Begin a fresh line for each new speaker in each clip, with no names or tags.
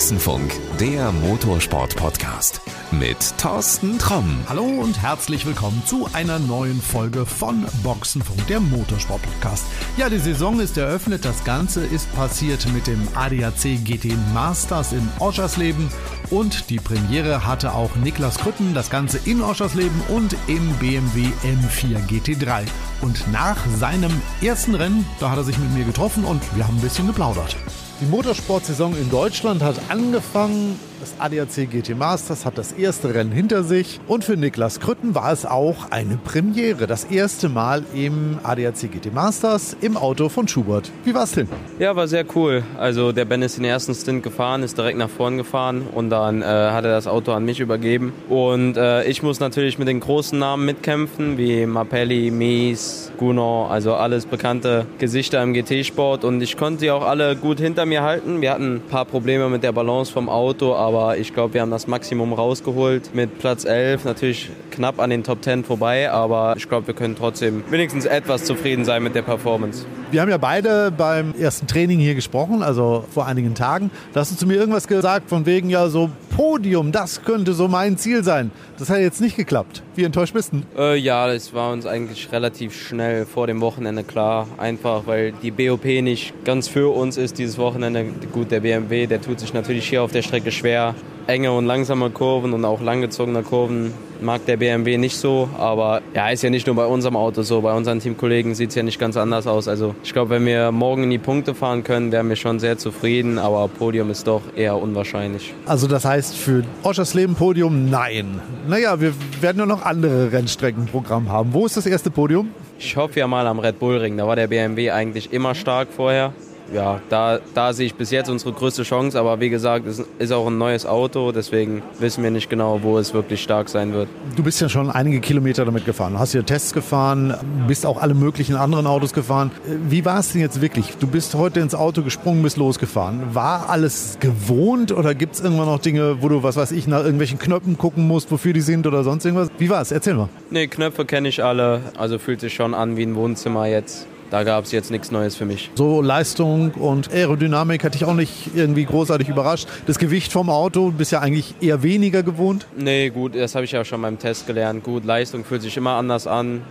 Boxenfunk, der Motorsport-Podcast mit Thorsten Tromm.
Hallo und herzlich willkommen zu einer neuen Folge von Boxenfunk, der Motorsport-Podcast. Ja, die Saison ist eröffnet. Das Ganze ist passiert mit dem ADAC GT Masters in Oschersleben und die Premiere hatte auch Niklas Krütten, das Ganze in Oschersleben und im BMW M4 GT3. Und nach seinem ersten Rennen, da hat er sich mit mir getroffen und wir haben ein bisschen geplaudert. Die Motorsportsaison in Deutschland hat angefangen. Das ADAC GT Masters hat das erste Rennen hinter sich. Und für Niklas Krütten war es auch eine Premiere. Das erste Mal im ADAC GT Masters im Auto von Schubert. Wie war es denn?
Ja, war sehr cool. Also der Ben ist den ersten Stint gefahren, ist direkt nach vorn gefahren und dann äh, hat er das Auto an mich übergeben. Und äh, ich muss natürlich mit den großen Namen mitkämpfen, wie Mapelli, Mies, Gunnar, also alles bekannte Gesichter im GT-Sport. Und ich konnte sie auch alle gut hinter mir halten. Wir hatten ein paar Probleme mit der Balance vom Auto, aber ich glaube, wir haben das Maximum rausgeholt mit Platz 11. Natürlich knapp an den Top 10 vorbei, aber ich glaube, wir können trotzdem wenigstens etwas zufrieden sein mit der Performance.
Wir haben ja beide beim ersten Training hier gesprochen, also vor einigen Tagen. Da hast du zu mir irgendwas gesagt von wegen ja so Podium, das könnte so mein Ziel sein. Das hat jetzt nicht geklappt. Wie enttäuscht bist du?
Äh, ja, es war uns eigentlich relativ schnell vor dem Wochenende klar. Einfach, weil die BOP nicht ganz für uns ist dieses Wochenende. Gut, der BMW, der tut sich natürlich hier auf der Strecke schwer. Enge und langsame Kurven und auch langgezogene Kurven mag der BMW nicht so. Aber ja, ist ja nicht nur bei unserem Auto so. Bei unseren Teamkollegen sieht es ja nicht ganz anders aus. Also ich glaube, wenn wir morgen in die Punkte fahren können, wären wir schon sehr zufrieden. Aber Podium ist doch eher unwahrscheinlich.
Also das heißt für Oschersleben Podium nein. Naja, wir werden ja noch andere Rennstreckenprogramm haben. Wo ist das erste Podium?
Ich hoffe ja mal am Red Bull Ring. Da war der BMW eigentlich immer stark vorher ja, da, da sehe ich bis jetzt unsere größte Chance. Aber wie gesagt, es ist auch ein neues Auto, deswegen wissen wir nicht genau, wo es wirklich stark sein wird.
Du bist ja schon einige Kilometer damit gefahren. Du hast hier Tests gefahren, bist auch alle möglichen anderen Autos gefahren. Wie war es denn jetzt wirklich? Du bist heute ins Auto gesprungen, bist losgefahren. War alles gewohnt oder gibt es irgendwann noch Dinge, wo du, was weiß ich, nach irgendwelchen Knöpfen gucken musst, wofür die sind oder sonst irgendwas? Wie war es? Erzähl mal.
Nee, Knöpfe kenne ich alle. Also fühlt sich schon an wie ein Wohnzimmer jetzt da gab es jetzt nichts Neues für mich.
So Leistung und Aerodynamik hat dich auch nicht irgendwie großartig überrascht. Das Gewicht vom Auto bist ja eigentlich eher weniger gewohnt.
Nee, gut, das habe ich ja schon beim Test gelernt. Gut, Leistung fühlt sich immer anders an.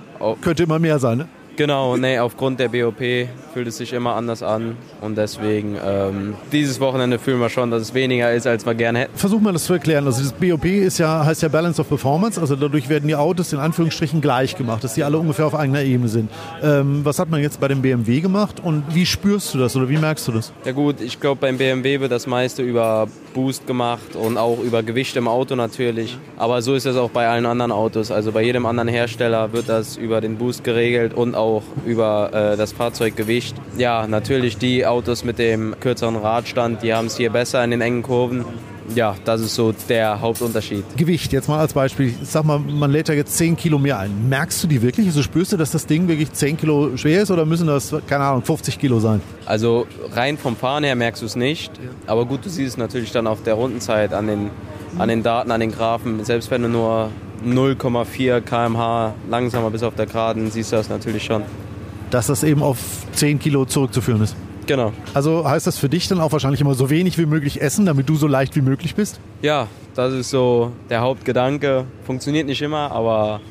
Könnte immer mehr sein, ne?
Genau, nee, aufgrund der BOP fühlt es sich immer anders an und deswegen ähm, dieses Wochenende fühlen wir schon, dass es weniger ist, als wir gerne hätten.
Versuch mal das zu erklären. Also das BOP ist ja, heißt ja Balance of Performance, also dadurch werden die Autos in Anführungsstrichen gleich gemacht, dass die alle ungefähr auf eigener Ebene sind. Ähm, was hat man jetzt bei dem BMW gemacht und wie spürst du das oder wie merkst du das?
Ja gut, ich glaube beim BMW wird das meiste über Boost gemacht und auch über Gewicht im Auto natürlich. Aber so ist es auch bei allen anderen Autos. Also bei jedem anderen Hersteller wird das über den Boost geregelt und auch über äh, das Fahrzeuggewicht. Ja, natürlich die Autos mit dem kürzeren Radstand, die haben es hier besser in den engen Kurven ja, das ist so der Hauptunterschied.
Gewicht, jetzt mal als Beispiel. Sag mal, man lädt da jetzt 10 Kilo mehr ein. Merkst du die wirklich? Also spürst du, dass das Ding wirklich 10 Kilo schwer ist oder müssen das, keine Ahnung, 50 Kilo sein?
Also rein vom Fahren her merkst du es nicht. Aber gut, du siehst es natürlich dann auf der Rundenzeit an den, an den Daten, an den Graphen. Selbst wenn du nur 0,4 km/h langsamer bist auf der Geraden, siehst du das natürlich schon.
Dass das eben auf 10 Kilo zurückzuführen ist.
Genau.
Also heißt das für dich dann auch wahrscheinlich immer so wenig wie möglich essen, damit du so leicht wie möglich bist?
Ja, das ist so der Hauptgedanke. Funktioniert nicht immer, aber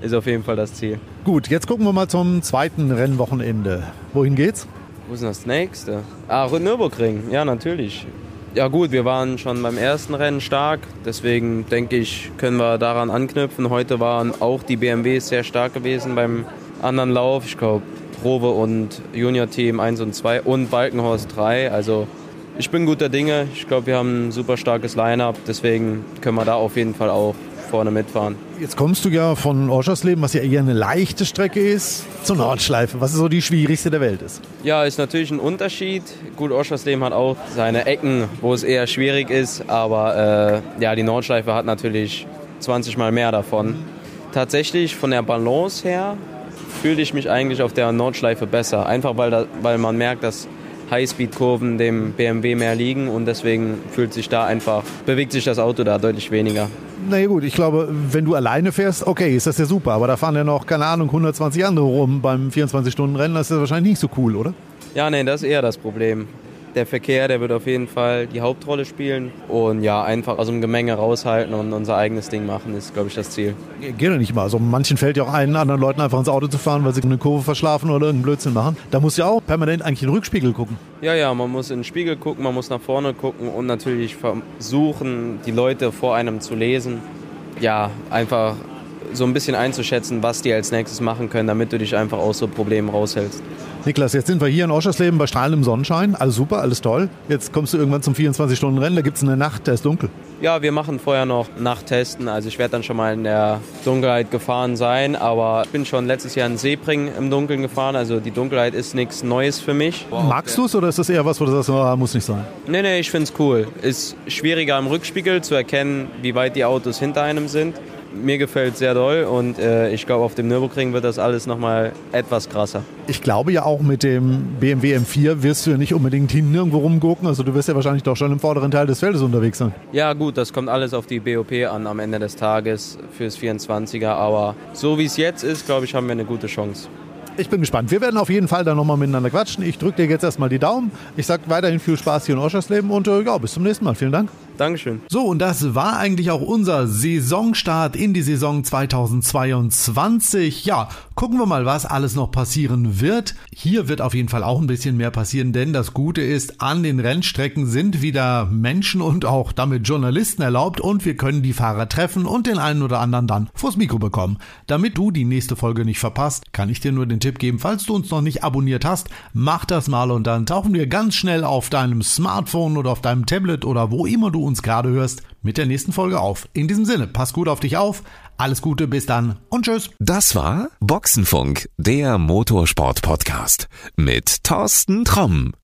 ist auf jeden Fall das Ziel.
Gut, jetzt gucken wir mal zum zweiten Rennwochenende. Wohin geht's?
Wo ist denn das nächste? Ah, Nürburgring. Ja, natürlich. Ja gut, wir waren schon beim ersten Rennen stark, deswegen denke ich, können wir daran anknüpfen. Heute waren auch die BMWs sehr stark gewesen beim anderen Lauf. Ich glaube, Probe und Junior-Team 1 und 2 und Balkenhorst 3. Also ich bin guter Dinge. Ich glaube, wir haben ein super starkes Line-up. Deswegen können wir da auf jeden Fall auch vorne mitfahren.
Jetzt kommst du ja von Oschersleben, was ja eher eine leichte Strecke ist, zur Nordschleife, was so die schwierigste der Welt ist.
Ja, ist natürlich ein Unterschied. Gut, Oschersleben hat auch seine Ecken, wo es eher schwierig ist, aber äh, ja, die Nordschleife hat natürlich 20 Mal mehr davon. Tatsächlich von der Balance her fühle ich mich eigentlich auf der Nordschleife besser. Einfach weil, da, weil man merkt, dass Highspeed-Kurven dem BMW mehr liegen und deswegen fühlt sich da einfach, bewegt sich das Auto da deutlich weniger.
Na ja, gut, ich glaube, wenn du alleine fährst, okay, ist das ja super, aber da fahren ja noch, keine Ahnung, 120 andere rum beim 24-Stunden-Rennen, das ist ja wahrscheinlich nicht so cool, oder?
Ja, nee, das ist eher das Problem der Verkehr, der wird auf jeden Fall die Hauptrolle spielen. Und ja, einfach aus dem Gemenge raushalten und unser eigenes Ding machen, ist, glaube ich, das Ziel.
Geht doch nicht mal. Also manchen fällt ja auch ein, anderen Leuten einfach ins Auto zu fahren, weil sie eine Kurve verschlafen oder irgendeinen Blödsinn machen. Da muss ja auch permanent eigentlich in den Rückspiegel gucken.
Ja, ja, man muss in den Spiegel gucken, man muss nach vorne gucken und natürlich versuchen, die Leute vor einem zu lesen. Ja, einfach so ein bisschen einzuschätzen, was die als nächstes machen können, damit du dich einfach aus so Problemen raushältst.
Niklas, jetzt sind wir hier in Oschersleben bei strahlendem Sonnenschein. Alles super, alles toll. Jetzt kommst du irgendwann zum 24-Stunden-Rennen, da gibt es eine Nacht, da ist dunkel.
Ja, wir machen vorher noch Nachttesten. Also ich werde dann schon mal in der Dunkelheit gefahren sein, aber ich bin schon letztes Jahr in Seebring im Dunkeln gefahren. Also die Dunkelheit ist nichts Neues für mich.
Magst du es oder ist das eher was, wo du sagst, oh, muss nicht sein?
Nee, nee, ich finde es cool. Ist schwieriger im Rückspiegel zu erkennen, wie weit die Autos hinter einem sind mir gefällt sehr doll und äh, ich glaube, auf dem Nürburgring wird das alles nochmal etwas krasser.
Ich glaube ja auch mit dem BMW M4 wirst du ja nicht unbedingt hinten irgendwo rumgucken. Also du wirst ja wahrscheinlich doch schon im vorderen Teil des Feldes unterwegs sein.
Ja gut, das kommt alles auf die BOP an am Ende des Tages fürs 24er. Aber so wie es jetzt ist, glaube ich, haben wir eine gute Chance.
Ich bin gespannt. Wir werden auf jeden Fall dann nochmal miteinander quatschen. Ich drücke dir jetzt erstmal die Daumen. Ich sage weiterhin viel Spaß hier in Oschersleben und äh, ja, bis zum nächsten Mal. Vielen Dank.
Dankeschön.
So, und das war eigentlich auch unser Saisonstart in die Saison 2022. Ja, gucken wir mal, was alles noch passieren wird. Hier wird auf jeden Fall auch ein bisschen mehr passieren, denn das Gute ist, an den Rennstrecken sind wieder Menschen und auch damit Journalisten erlaubt und wir können die Fahrer treffen und den einen oder anderen dann vors Mikro bekommen. Damit du die nächste Folge nicht verpasst, kann ich dir nur den Tipp geben, falls du uns noch nicht abonniert hast, mach das mal und dann tauchen wir ganz schnell auf deinem Smartphone oder auf deinem Tablet oder wo immer uns gerade hörst, mit der nächsten Folge auf. In diesem Sinne, pass gut auf dich auf, alles Gute, bis dann und tschüss.
Das war Boxenfunk, der Motorsport-Podcast mit Thorsten Tromm.